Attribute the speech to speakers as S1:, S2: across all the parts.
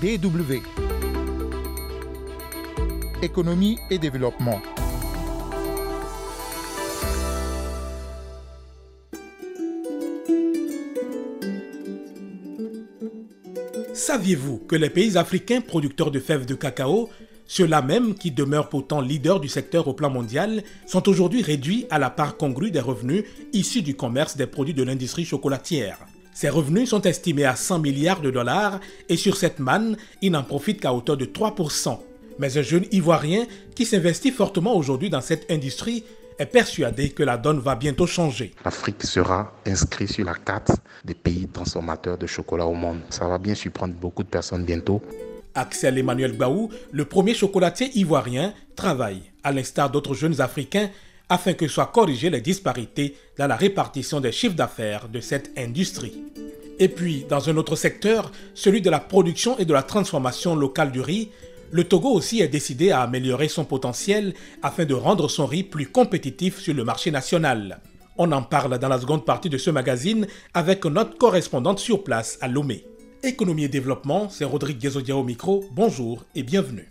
S1: DW. Économie et développement.
S2: Saviez-vous que les pays africains producteurs de fèves de cacao, ceux-là même qui demeurent pourtant leaders du secteur au plan mondial, sont aujourd'hui réduits à la part congrue des revenus issus du commerce des produits de l'industrie chocolatière? Ces revenus sont estimés à 100 milliards de dollars et sur cette manne, ils n'en profitent qu'à hauteur de 3%. Mais un jeune Ivoirien qui s'investit fortement aujourd'hui dans cette industrie est persuadé que la donne va bientôt changer.
S3: L'Afrique sera inscrite sur la carte des pays transformateurs de chocolat au monde. Ça va bien surprendre beaucoup de personnes bientôt.
S2: Axel Emmanuel Baou, le premier chocolatier ivoirien, travaille, à l'instar d'autres jeunes Africains, afin que soient corrigées les disparités dans la répartition des chiffres d'affaires de cette industrie. Et puis, dans un autre secteur, celui de la production et de la transformation locale du riz, le Togo aussi est décidé à améliorer son potentiel afin de rendre son riz plus compétitif sur le marché national. On en parle dans la seconde partie de ce magazine avec notre correspondante sur place à Lomé. Économie et développement, c'est Rodrigue Guézodia au micro. Bonjour et bienvenue.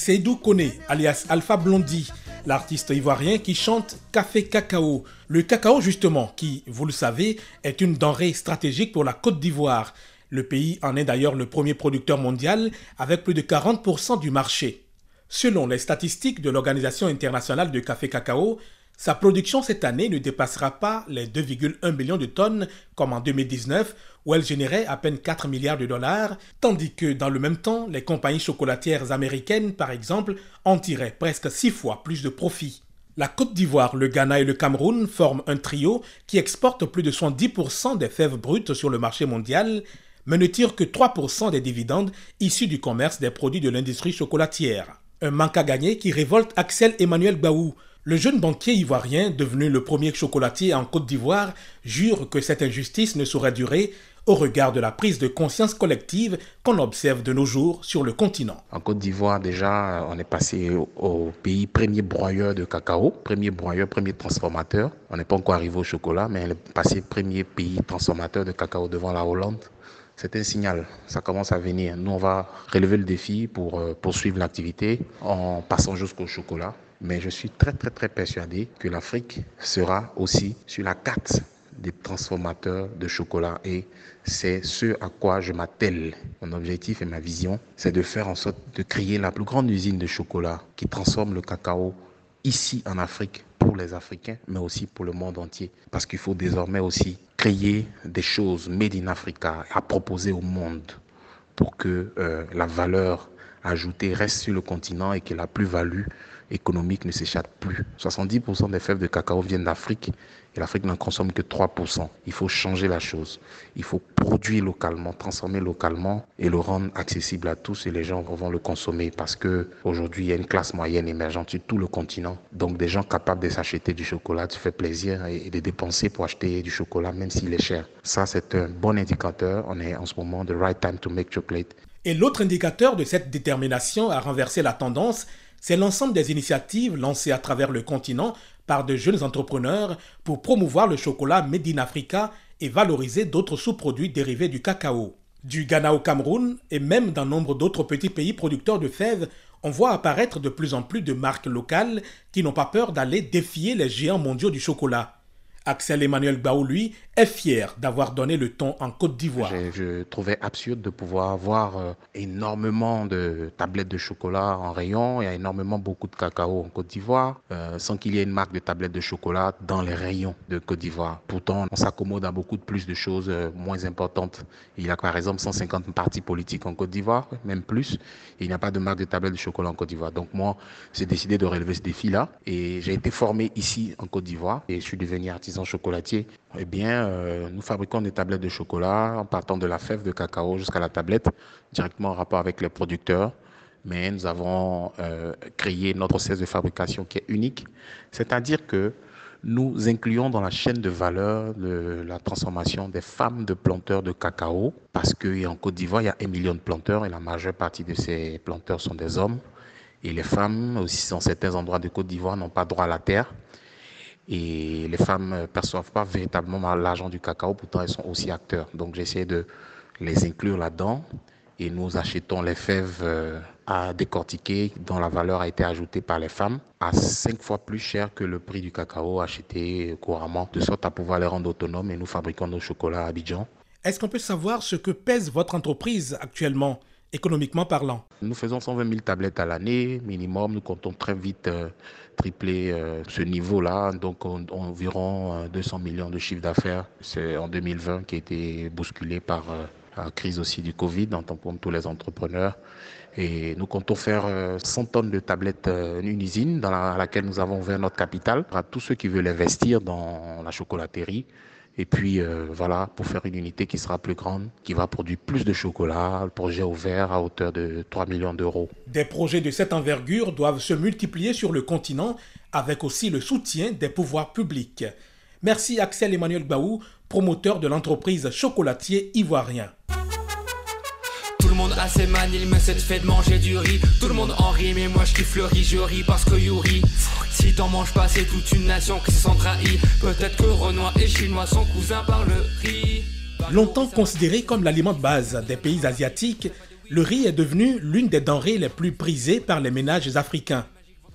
S2: Seydou Kone, alias Alpha Blondie, l'artiste ivoirien qui chante Café Cacao. Le cacao, justement, qui, vous le savez, est une denrée stratégique pour la Côte d'Ivoire. Le pays en est d'ailleurs le premier producteur mondial avec plus de 40% du marché. Selon les statistiques de l'Organisation internationale de café cacao, sa production cette année ne dépassera pas les 2,1 millions de tonnes comme en 2019 où elle générait à peine 4 milliards de dollars, tandis que dans le même temps, les compagnies chocolatières américaines, par exemple, en tiraient presque 6 fois plus de profits. La Côte d'Ivoire, le Ghana et le Cameroun forment un trio qui exporte plus de 70% des fèves brutes sur le marché mondial, mais ne tire que 3% des dividendes issus du commerce des produits de l'industrie chocolatière. Un manque à gagner qui révolte Axel Emmanuel Baou, le jeune banquier ivoirien, devenu le premier chocolatier en Côte d'Ivoire, jure que cette injustice ne saurait durer au regard de la prise de conscience collective qu'on observe de nos jours sur le continent.
S3: En Côte d'Ivoire, déjà, on est passé au pays premier broyeur de cacao, premier broyeur, premier transformateur. On n'est pas encore arrivé au chocolat, mais on est passé premier pays transformateur de cacao devant la Hollande. C'est un signal, ça commence à venir. Nous, on va relever le défi pour euh, poursuivre l'activité en passant jusqu'au chocolat. Mais je suis très très très persuadé que l'Afrique sera aussi sur la carte des transformateurs de chocolat et c'est ce à quoi je m'attelle. Mon objectif et ma vision, c'est de faire en sorte de créer la plus grande usine de chocolat qui transforme le cacao ici en Afrique pour les Africains, mais aussi pour le monde entier. Parce qu'il faut désormais aussi créer des choses made in Africa à proposer au monde pour que euh, la valeur ajoutée reste sur le continent et que la plus-value économique ne s'échappe plus. 70% des fèves de cacao viennent d'Afrique et l'Afrique n'en consomme que 3%. Il faut changer la chose. Il faut produire localement, transformer localement et le rendre accessible à tous et les gens vont le consommer parce que aujourd'hui il y a une classe moyenne émergente sur tout le continent. Donc des gens capables de s'acheter du chocolat, de faire plaisir et de dépenser pour acheter du chocolat même s'il est cher. Ça c'est un bon indicateur. On est en ce moment the right time to make chocolate.
S2: Et l'autre indicateur de cette détermination à renverser la tendance, c'est l'ensemble des initiatives lancées à travers le continent par de jeunes entrepreneurs pour promouvoir le chocolat Made in Africa et valoriser d'autres sous-produits dérivés du cacao. Du Ghana au Cameroun et même dans nombre d'autres petits pays producteurs de fèves, on voit apparaître de plus en plus de marques locales qui n'ont pas peur d'aller défier les géants mondiaux du chocolat. Axel Emmanuel Baou, lui, fier d'avoir donné le ton en Côte d'Ivoire.
S3: Je, trouvais absurde de pouvoir voir euh, énormément de tablettes de chocolat en rayon. Il y a énormément beaucoup de cacao en Côte d'Ivoire, euh, sans qu'il y ait une marque de tablettes de chocolat dans les rayons de Côte d'Ivoire. Pourtant, on s'accommode à beaucoup de plus de choses euh, moins importantes. Il y a par exemple 150 partis politiques en Côte d'Ivoire, même plus. il n'y a pas de marque de tablettes de chocolat en Côte d'Ivoire. Donc moi, j'ai décidé de relever ce défi-là. Et j'ai été formé ici en Côte d'Ivoire et je suis devenu artiste chocolatier, eh bien, nous fabriquons des tablettes de chocolat en partant de la fève de cacao jusqu'à la tablette, directement en rapport avec les producteurs. Mais nous avons euh, créé notre process de fabrication qui est unique, c'est-à-dire que nous incluons dans la chaîne de valeur la transformation des femmes de planteurs de cacao, parce qu'en Côte d'Ivoire, il y a un million de planteurs et la majeure partie de ces planteurs sont des hommes. Et les femmes, aussi dans certains endroits de Côte d'Ivoire, n'ont pas droit à la terre. Et les femmes ne perçoivent pas véritablement l'argent du cacao, pourtant elles sont aussi acteurs. Donc j'essaie de les inclure là-dedans. Et nous achetons les fèves euh, à décortiquer dont la valeur a été ajoutée par les femmes à cinq fois plus cher que le prix du cacao acheté couramment, de sorte à pouvoir les rendre autonomes et nous fabriquons nos chocolats à Abidjan.
S2: Est-ce qu'on peut savoir ce que pèse votre entreprise actuellement? Économiquement parlant
S3: Nous faisons 120 000 tablettes à l'année, minimum. Nous comptons très vite euh, tripler euh, ce niveau-là, donc environ 200 euh, millions de chiffre d'affaires. C'est en 2020 qui a été bousculé par la crise aussi du Covid, en tant pour tous les entrepreneurs. Et nous comptons faire 100 tonnes de tablettes, une usine dans laquelle nous avons ouvert notre capital à tous ceux qui veulent investir dans la chocolaterie et puis euh, voilà, pour faire une unité qui sera plus grande, qui va produire plus de chocolat, le projet ouvert à hauteur de 3 millions d'euros.
S2: Des projets de cette envergure doivent se multiplier sur le continent avec aussi le soutien des pouvoirs publics. Merci Axel Emmanuel Baou, promoteur de l'entreprise chocolatier ivoirien
S4: a ses manies, mais c'est fait de manger du riz. Tout le monde en rit, mais moi je kiffe le riz, je ris parce que Yuri. Si t'en manges pas, c'est toute une nation qui se sent. Peut-être que Renoir et Chinois sont cousins par le riz.
S2: Longtemps considéré comme l'aliment de base des pays asiatiques, le riz est devenu l'une des denrées les plus prisées par les ménages africains.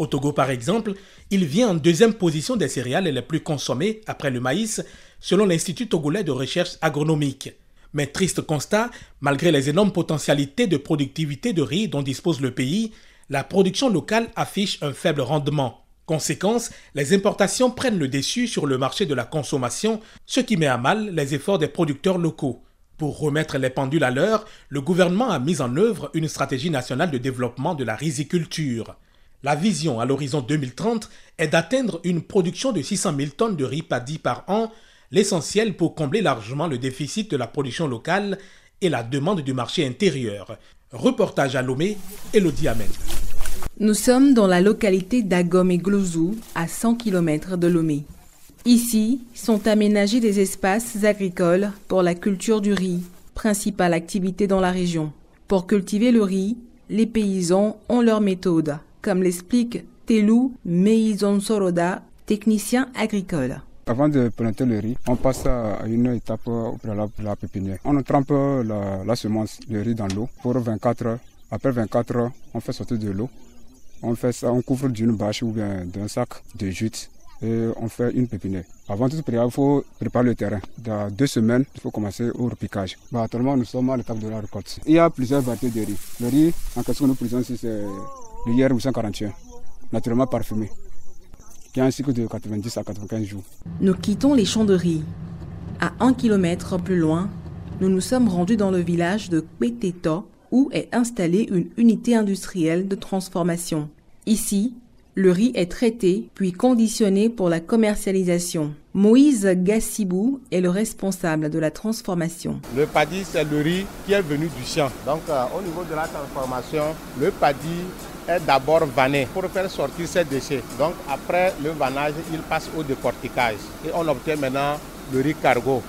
S2: Au Togo, par exemple, il vient en deuxième position des céréales les plus consommées après le maïs, selon l'Institut togolais de recherche agronomique. Mais triste constat, malgré les énormes potentialités de productivité de riz dont dispose le pays, la production locale affiche un faible rendement. Conséquence, les importations prennent le dessus sur le marché de la consommation, ce qui met à mal les efforts des producteurs locaux. Pour remettre les pendules à l'heure, le gouvernement a mis en œuvre une stratégie nationale de développement de la riziculture. La vision à l'horizon 2030 est d'atteindre une production de 600 000 tonnes de riz paddy par an l'essentiel pour combler largement le déficit de la production locale et la demande du marché intérieur. Reportage à Lomé, Elodie Amen.
S5: Nous sommes dans la localité d'Agom et à 100 km de Lomé. Ici sont aménagés des espaces agricoles pour la culture du riz, principale activité dans la région. Pour cultiver le riz, les paysans ont leur méthode, comme l'explique Telou Meizon Soroda, technicien agricole.
S6: Avant de planter le riz, on passe à une étape au préalable la pépinière. On trempe la, semence, de riz dans l'eau pour 24 heures. Après 24 heures, on fait sortir de l'eau. On fait ça, on couvre d'une bâche ou bien d'un sac de jute et on fait une pépinière. Avant toute période, il faut préparer le terrain. Dans deux semaines, il faut commencer au repiquage. Bah, actuellement, nous sommes à l'étape de la récolte. Il y a plusieurs variétés de riz. Le riz en question que nous présentons c'est le IR 841, naturellement parfumé qui a un cycle de 90 à 95 jours.
S5: Nous quittons les champs de riz. À un kilomètre plus loin, nous nous sommes rendus dans le village de Kweteto où est installée une unité industrielle de transformation. Ici, le riz est traité puis conditionné pour la commercialisation. Moïse Gassibou est le responsable de la transformation.
S7: Le paddy, c'est le riz qui est venu du champ. Donc, euh, au niveau de la transformation, le paddy est d'abord vanné pour faire sortir ses déchets. Donc après le vannage, il passe au décortiquage et on obtient maintenant le riz cargo,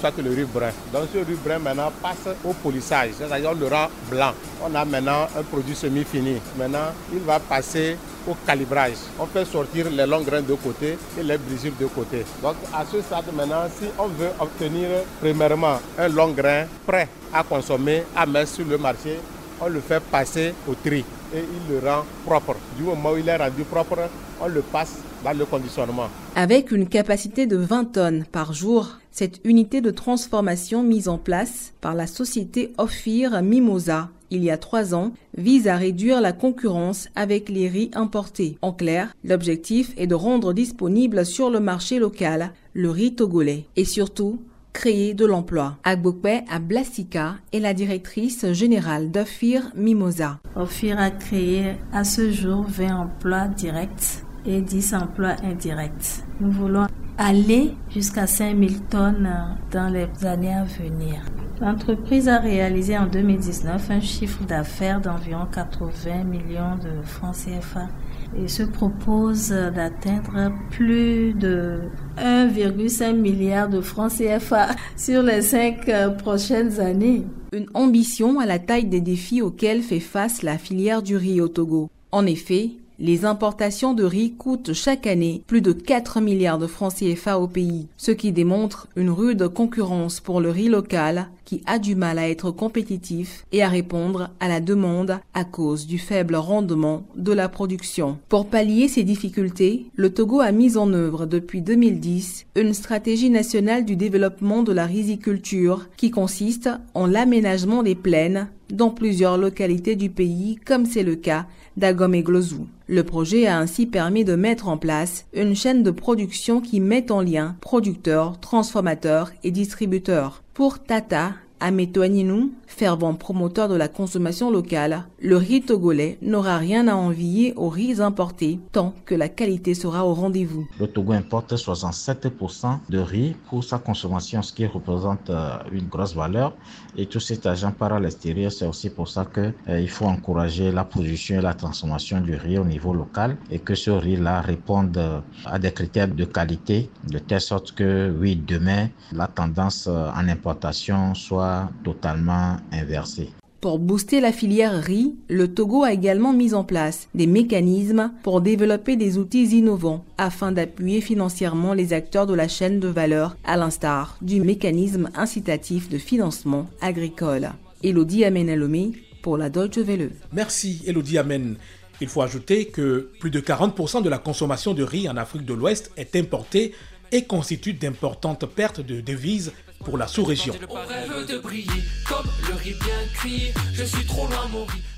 S7: ça que le riz brun. Donc ce riz brun maintenant passe au polissage, c'est-à-dire le rend blanc. On a maintenant un produit semi-fini. Maintenant, il va passer au calibrage. On fait sortir les longs grains de côté et les brisures de côté. Donc à ce stade maintenant, si on veut obtenir premièrement un long grain prêt à consommer, à mettre sur le marché, on le fait passer au tri et il le rend propre. Du moment où il est rendu propre, on le passe dans le conditionnement.
S5: Avec une capacité de 20 tonnes par jour, cette unité de transformation mise en place par la société Ophir Mimosa il y a trois ans vise à réduire la concurrence avec les riz importés. En clair, l'objectif est de rendre disponible sur le marché local le riz togolais et surtout créer de l'emploi. Agbokwe Ablasika est la directrice générale d'Ophir Mimosa.
S8: Ophir a créé à ce jour 20 emplois directs et 10 emplois indirects. Nous voulons aller jusqu'à 5000 tonnes dans les années à venir. L'entreprise a réalisé en 2019 un chiffre d'affaires d'environ 80 millions de francs CFA et se propose d'atteindre plus de 1,5 milliard de francs CFA sur les cinq prochaines années.
S5: Une ambition à la taille des défis auxquels fait face la filière du riz au Togo. En effet, les importations de riz coûtent chaque année plus de 4 milliards de francs CFA au pays, ce qui démontre une rude concurrence pour le riz local qui a du mal à être compétitif et à répondre à la demande à cause du faible rendement de la production. Pour pallier ces difficultés, le Togo a mis en œuvre depuis 2010 une stratégie nationale du développement de la riziculture qui consiste en l'aménagement des plaines dans plusieurs localités du pays, comme c'est le cas d'Agom et Glozou. Le projet a ainsi permis de mettre en place une chaîne de production qui met en lien producteurs, transformateurs et distributeurs. Pour Tata, Ametoaninou, fervent promoteur de la consommation locale, le riz togolais n'aura rien à envier aux riz importés tant que la qualité sera au rendez-vous.
S9: Le Togo importe 67% de riz pour sa consommation, ce qui représente euh, une grosse valeur. Et tout cet argent part à l'extérieur. C'est aussi pour ça qu'il euh, faut encourager la production et la transformation du riz au niveau local et que ce riz-là réponde euh, à des critères de qualité de telle sorte que, oui, demain, la tendance en importation soit totalement inversé.
S5: Pour booster la filière riz, le Togo a également mis en place des mécanismes pour développer des outils innovants afin d'appuyer financièrement les acteurs de la chaîne de valeur, à l'instar du mécanisme incitatif de financement agricole. Elodie Amenalomé pour la Deutsche Welle.
S2: Merci Elodie Amen. Il faut ajouter que plus de 40% de la consommation de riz en Afrique de l'Ouest est importée et constitue d'importantes pertes de devises pour la sous-région.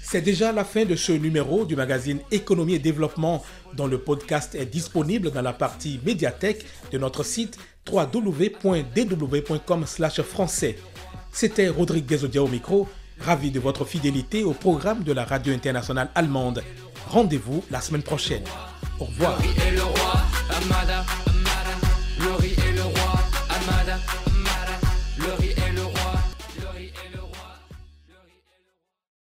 S2: C'est déjà la fin de ce numéro du magazine Économie et Développement dont le podcast est disponible dans la partie médiathèque de notre site www.dw.com français. C'était Rodrigue Odia au micro, ravi de votre fidélité au programme de la radio internationale allemande. Rendez-vous la semaine prochaine. Au revoir.